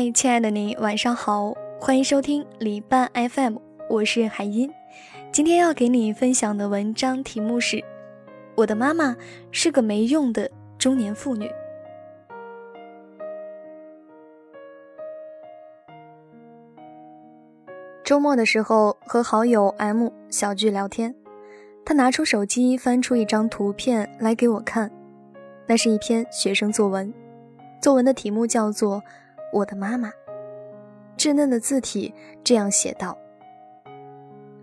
嗨，亲爱的你，晚上好，欢迎收听礼拜 FM，我是海音。今天要给你分享的文章题目是：我的妈妈是个没用的中年妇女。周末的时候和好友 M 小聚聊天，他拿出手机翻出一张图片来给我看，那是一篇学生作文，作文的题目叫做《我的妈妈》，稚嫩的字体这样写道：“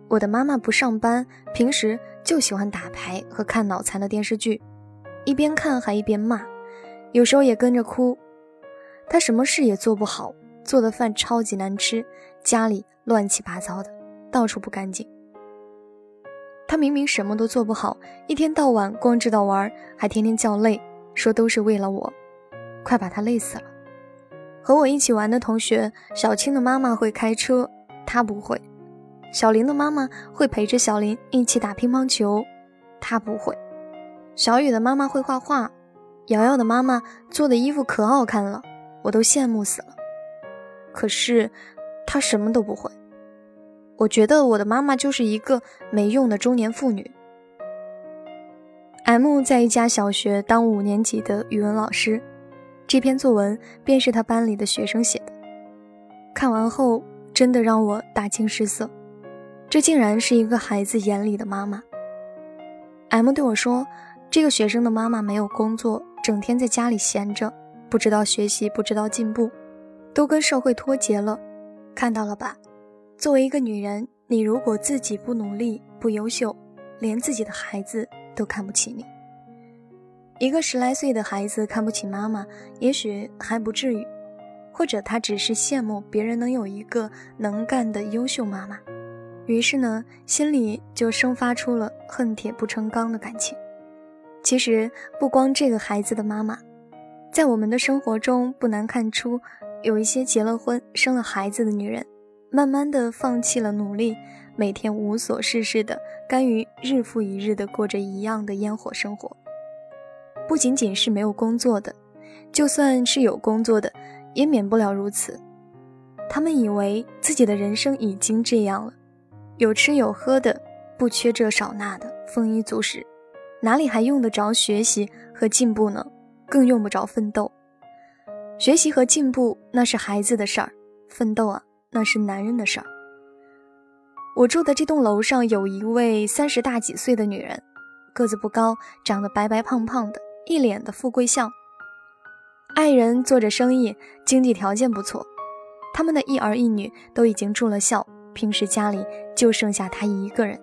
我的妈妈不上班，平时就喜欢打牌和看脑残的电视剧，一边看还一边骂，有时候也跟着哭。她什么事也做不好，做的饭超级难吃，家里……”乱七八糟的，到处不干净。他明明什么都做不好，一天到晚光知道玩，还天天叫累，说都是为了我，快把他累死了。和我一起玩的同学，小青的妈妈会开车，她不会；小林的妈妈会陪着小林一起打乒乓球，她不会；小雨的妈妈会画画，瑶瑶的妈妈做的衣服可好看了，我都羡慕死了。可是。她什么都不会，我觉得我的妈妈就是一个没用的中年妇女。M 在一家小学当五年级的语文老师，这篇作文便是他班里的学生写的。看完后，真的让我大惊失色，这竟然是一个孩子眼里的妈妈。M 对我说：“这个学生的妈妈没有工作，整天在家里闲着，不知道学习，不知道进步，都跟社会脱节了。”看到了吧？作为一个女人，你如果自己不努力、不优秀，连自己的孩子都看不起你。一个十来岁的孩子看不起妈妈，也许还不至于，或者他只是羡慕别人能有一个能干的优秀妈妈，于是呢，心里就生发出了恨铁不成钢的感情。其实不光这个孩子的妈妈，在我们的生活中不难看出。有一些结了婚、生了孩子的女人，慢慢的放弃了努力，每天无所事事的，甘于日复一日的过着一样的烟火生活。不仅仅是没有工作的，就算是有工作的，也免不了如此。他们以为自己的人生已经这样了，有吃有喝的，不缺这少那的，丰衣足食，哪里还用得着学习和进步呢？更用不着奋斗。学习和进步那是孩子的事儿，奋斗啊那是男人的事儿。我住的这栋楼上有一位三十大几岁的女人，个子不高，长得白白胖胖的，一脸的富贵相。爱人做着生意，经济条件不错，他们的一儿一女都已经住了校，平时家里就剩下他一个人。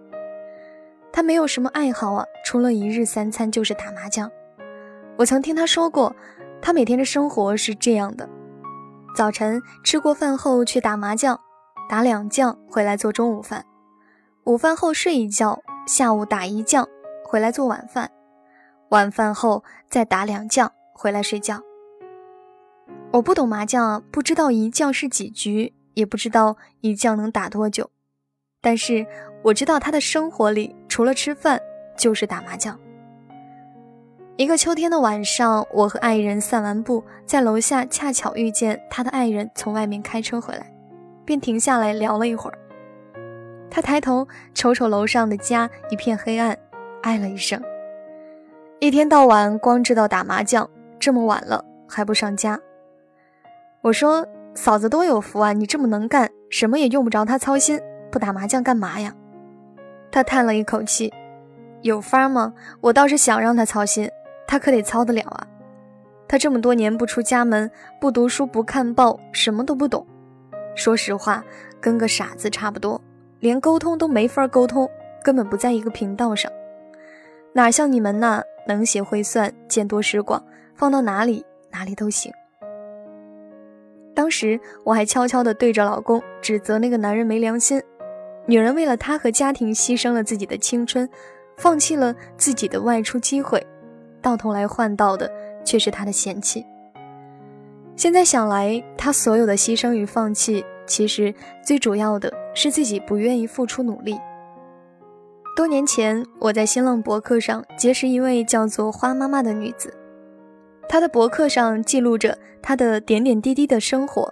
他没有什么爱好啊，除了一日三餐就是打麻将。我曾听他说过。他每天的生活是这样的：早晨吃过饭后去打麻将，打两将回来做中午饭；午饭后睡一觉，下午打一将回来做晚饭；晚饭后再打两将回来睡觉。我不懂麻将，不知道一将是几局，也不知道一将能打多久，但是我知道他的生活里除了吃饭就是打麻将。一个秋天的晚上，我和爱人散完步，在楼下恰巧遇见他的爱人从外面开车回来，便停下来聊了一会儿。他抬头瞅瞅楼上的家，一片黑暗，唉了一声：“一天到晚光知道打麻将，这么晚了还不上家。”我说：“嫂子多有福啊，你这么能干，什么也用不着他操心，不打麻将干嘛呀？”他叹了一口气：“有法吗？我倒是想让他操心。”他可得操得了啊！他这么多年不出家门，不读书，不看报，什么都不懂。说实话，跟个傻子差不多，连沟通都没法沟通，根本不在一个频道上。哪像你们那能写会算，见多识广，放到哪里哪里都行。当时我还悄悄地对着老公指责那个男人没良心，女人为了他和家庭牺牲了自己的青春，放弃了自己的外出机会。到头来换到的却是他的嫌弃。现在想来，他所有的牺牲与放弃，其实最主要的是自己不愿意付出努力。多年前，我在新浪博客上结识一位叫做花妈妈的女子，她的博客上记录着她的点点滴滴的生活，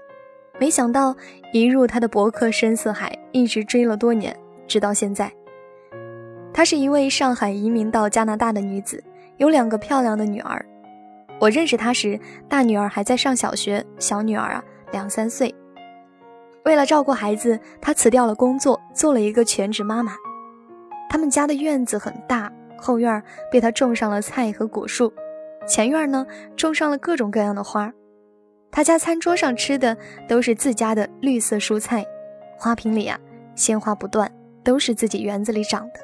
没想到一入她的博客深似海，一直追了多年，直到现在。她是一位上海移民到加拿大的女子，有两个漂亮的女儿。我认识她时，大女儿还在上小学，小女儿啊两三岁。为了照顾孩子，她辞掉了工作，做了一个全职妈妈。他们家的院子很大，后院被他种上了菜和果树，前院呢种上了各种各样的花。他家餐桌上吃的都是自家的绿色蔬菜，花瓶里啊鲜花不断，都是自己园子里长的。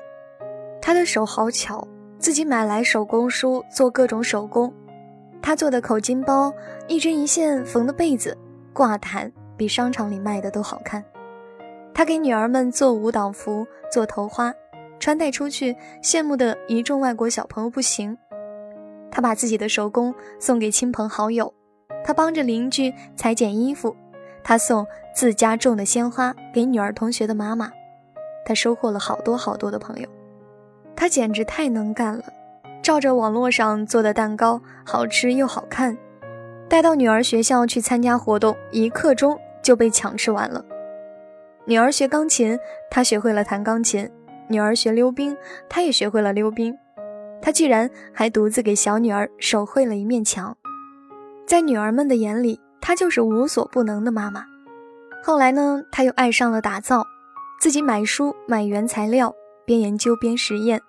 他的手好巧，自己买来手工书做各种手工。他做的口巾包，一针一线缝的被子、挂毯，比商场里卖的都好看。他给女儿们做舞蹈服、做头花，穿戴出去，羡慕的一众外国小朋友不行。他把自己的手工送给亲朋好友。他帮着邻居裁剪衣服，他送自家种的鲜花给女儿同学的妈妈，他收获了好多好多的朋友，他简直太能干了。照着网络上做的蛋糕，好吃又好看，带到女儿学校去参加活动，一刻钟就被抢吃完了。女儿学钢琴，他学会了弹钢琴；女儿学溜冰，她也学会了溜冰。她居然还独自给小女儿手绘了一面墙。在女儿们的眼里，她就是无所不能的妈妈。后来呢，她又爱上了打造，自己买书买原材料，边研究边实验。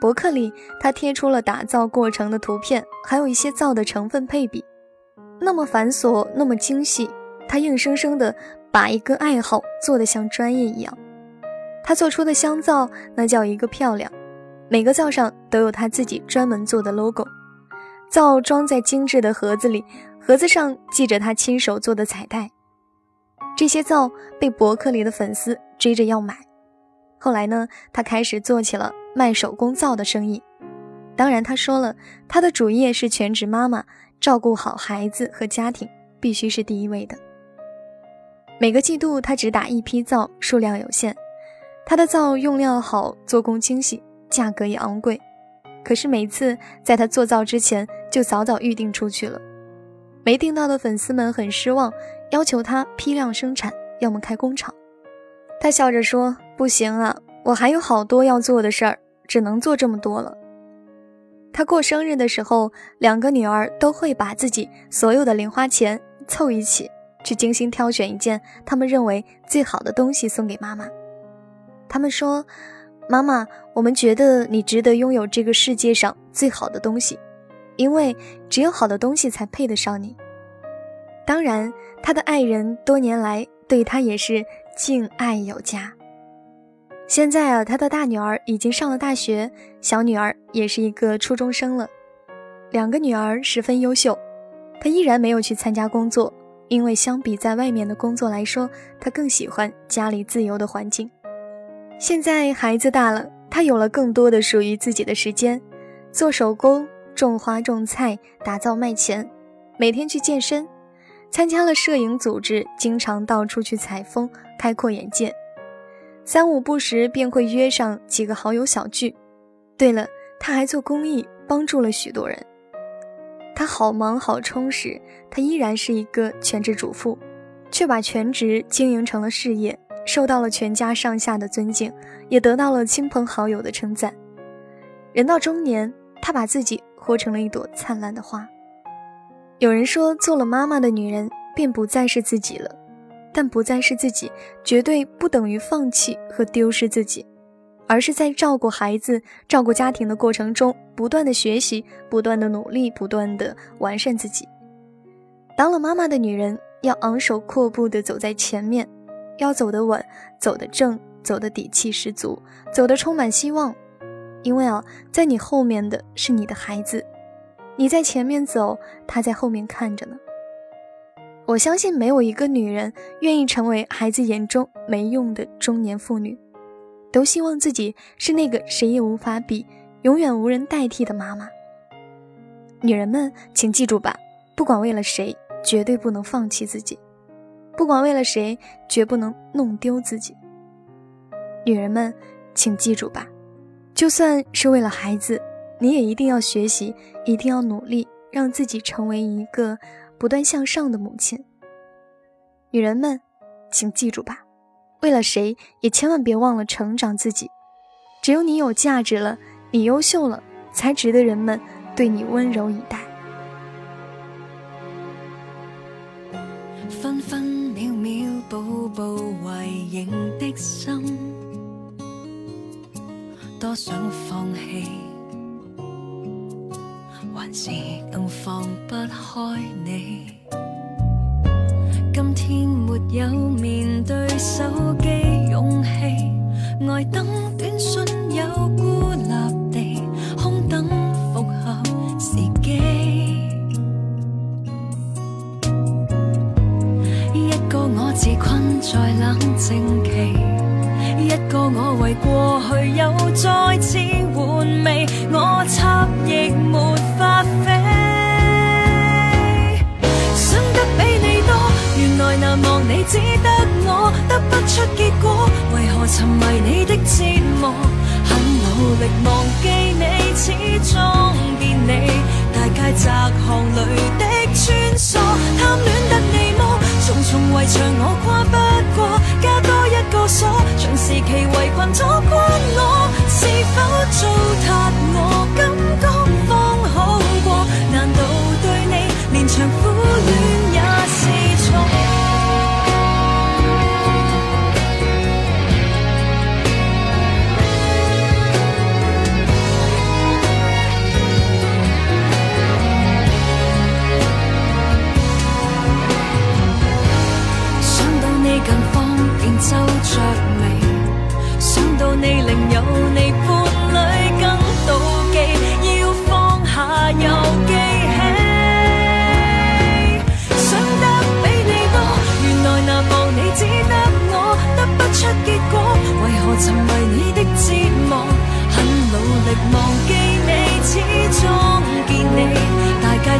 博客里，她贴出了打造过程的图片，还有一些皂的成分配比，那么繁琐，那么精细。她硬生生的把一个爱好做得像专业一样。他做出的香皂，那叫一个漂亮，每个皂上都有他自己专门做的 logo。皂装在精致的盒子里，盒子上系着他亲手做的彩带。这些皂被博客里的粉丝追着要买。后来呢，他开始做起了卖手工皂的生意。当然，他说了，他的主业是全职妈妈，照顾好孩子和家庭必须是第一位的。每个季度他只打一批皂，数量有限。他的皂用料好，做工精细，价格也昂贵。可是每次在他做皂之前，就早早预定出去了，没订到的粉丝们很失望，要求他批量生产，要么开工厂。他笑着说：“不行啊，我还有好多要做的事儿，只能做这么多了。”他过生日的时候，两个女儿都会把自己所有的零花钱凑一起，去精心挑选一件他们认为最好的东西送给妈妈。他们说：“妈妈，我们觉得你值得拥有这个世界上最好的东西。”因为只有好的东西才配得上你。当然，他的爱人多年来对他也是敬爱有加。现在啊，他的大女儿已经上了大学，小女儿也是一个初中生了。两个女儿十分优秀，他依然没有去参加工作，因为相比在外面的工作来说，他更喜欢家里自由的环境。现在孩子大了，他有了更多的属于自己的时间，做手工。种花种菜，打造卖钱，每天去健身，参加了摄影组织，经常到处去采风，开阔眼界。三五不时便会约上几个好友小聚。对了，他还做公益，帮助了许多人。他好忙好充实，他依然是一个全职主妇，却把全职经营成了事业，受到了全家上下的尊敬，也得到了亲朋好友的称赞。人到中年，他把自己。活成了一朵灿烂的花。有人说，做了妈妈的女人便不再是自己了，但不再是自己，绝对不等于放弃和丢失自己，而是在照顾孩子、照顾家庭的过程中，不断的学习，不断的努力，不断的完善自己。当了妈妈的女人，要昂首阔步的走在前面，要走得稳，走得正，走得底气十足，走得充满希望。因为啊，在你后面的是你的孩子，你在前面走，他在后面看着呢。我相信没有一个女人愿意成为孩子眼中没用的中年妇女，都希望自己是那个谁也无法比、永远无人代替的妈妈。女人们，请记住吧，不管为了谁，绝对不能放弃自己；不管为了谁，绝不能弄丢自己。女人们，请记住吧。就算是为了孩子，你也一定要学习，一定要努力，让自己成为一个不断向上的母亲。女人们，请记住吧，为了谁也千万别忘了成长自己。只有你有价值了，你优秀了，才值得人们对你温柔以待。步步为营的心，多想放弃，还是更放不开你。今天没有面对手机勇气，呆等短信有孤立在冷静期，一个我为过去又再次回味，我插翼没法飞。想得比你多原来难忘你只得我得不出结果，为何沉迷你的折磨？很努力忘记你，始终见你，大街窄巷里的穿梭，贪恋？围墙我跨不过，加多一个锁，长时期围困阻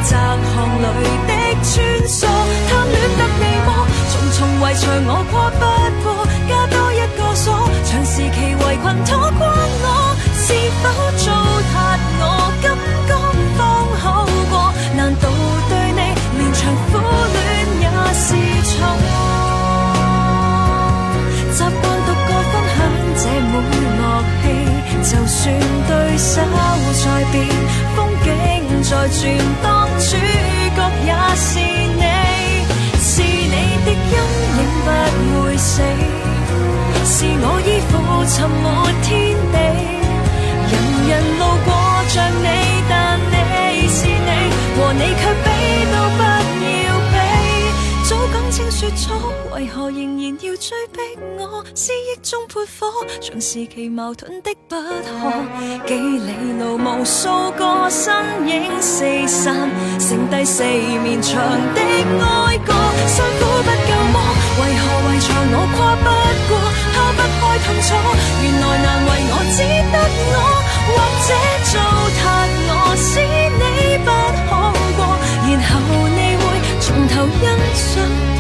窄巷里的穿梭，贪恋得你么？重重围墙我跨不过，加多一个锁，长时期围困拖关我，是否糟蹋我感觉方好过？难道对你连场苦恋也是错？习惯独个分享这每乐器，就算对手在变，风景在转，当主角也是你，是你的。阴影不会死，是我依附沉没天地。人人路过仍然要追逼我思忆中泼火像时期矛盾的不可几里路无数个身影四散剩低四面墙的哀歌辛苦不够么为何围错我跨不过抛不开痛楚原来难为我只得我或者糟蹋我使你不好过然后你会从头欣赏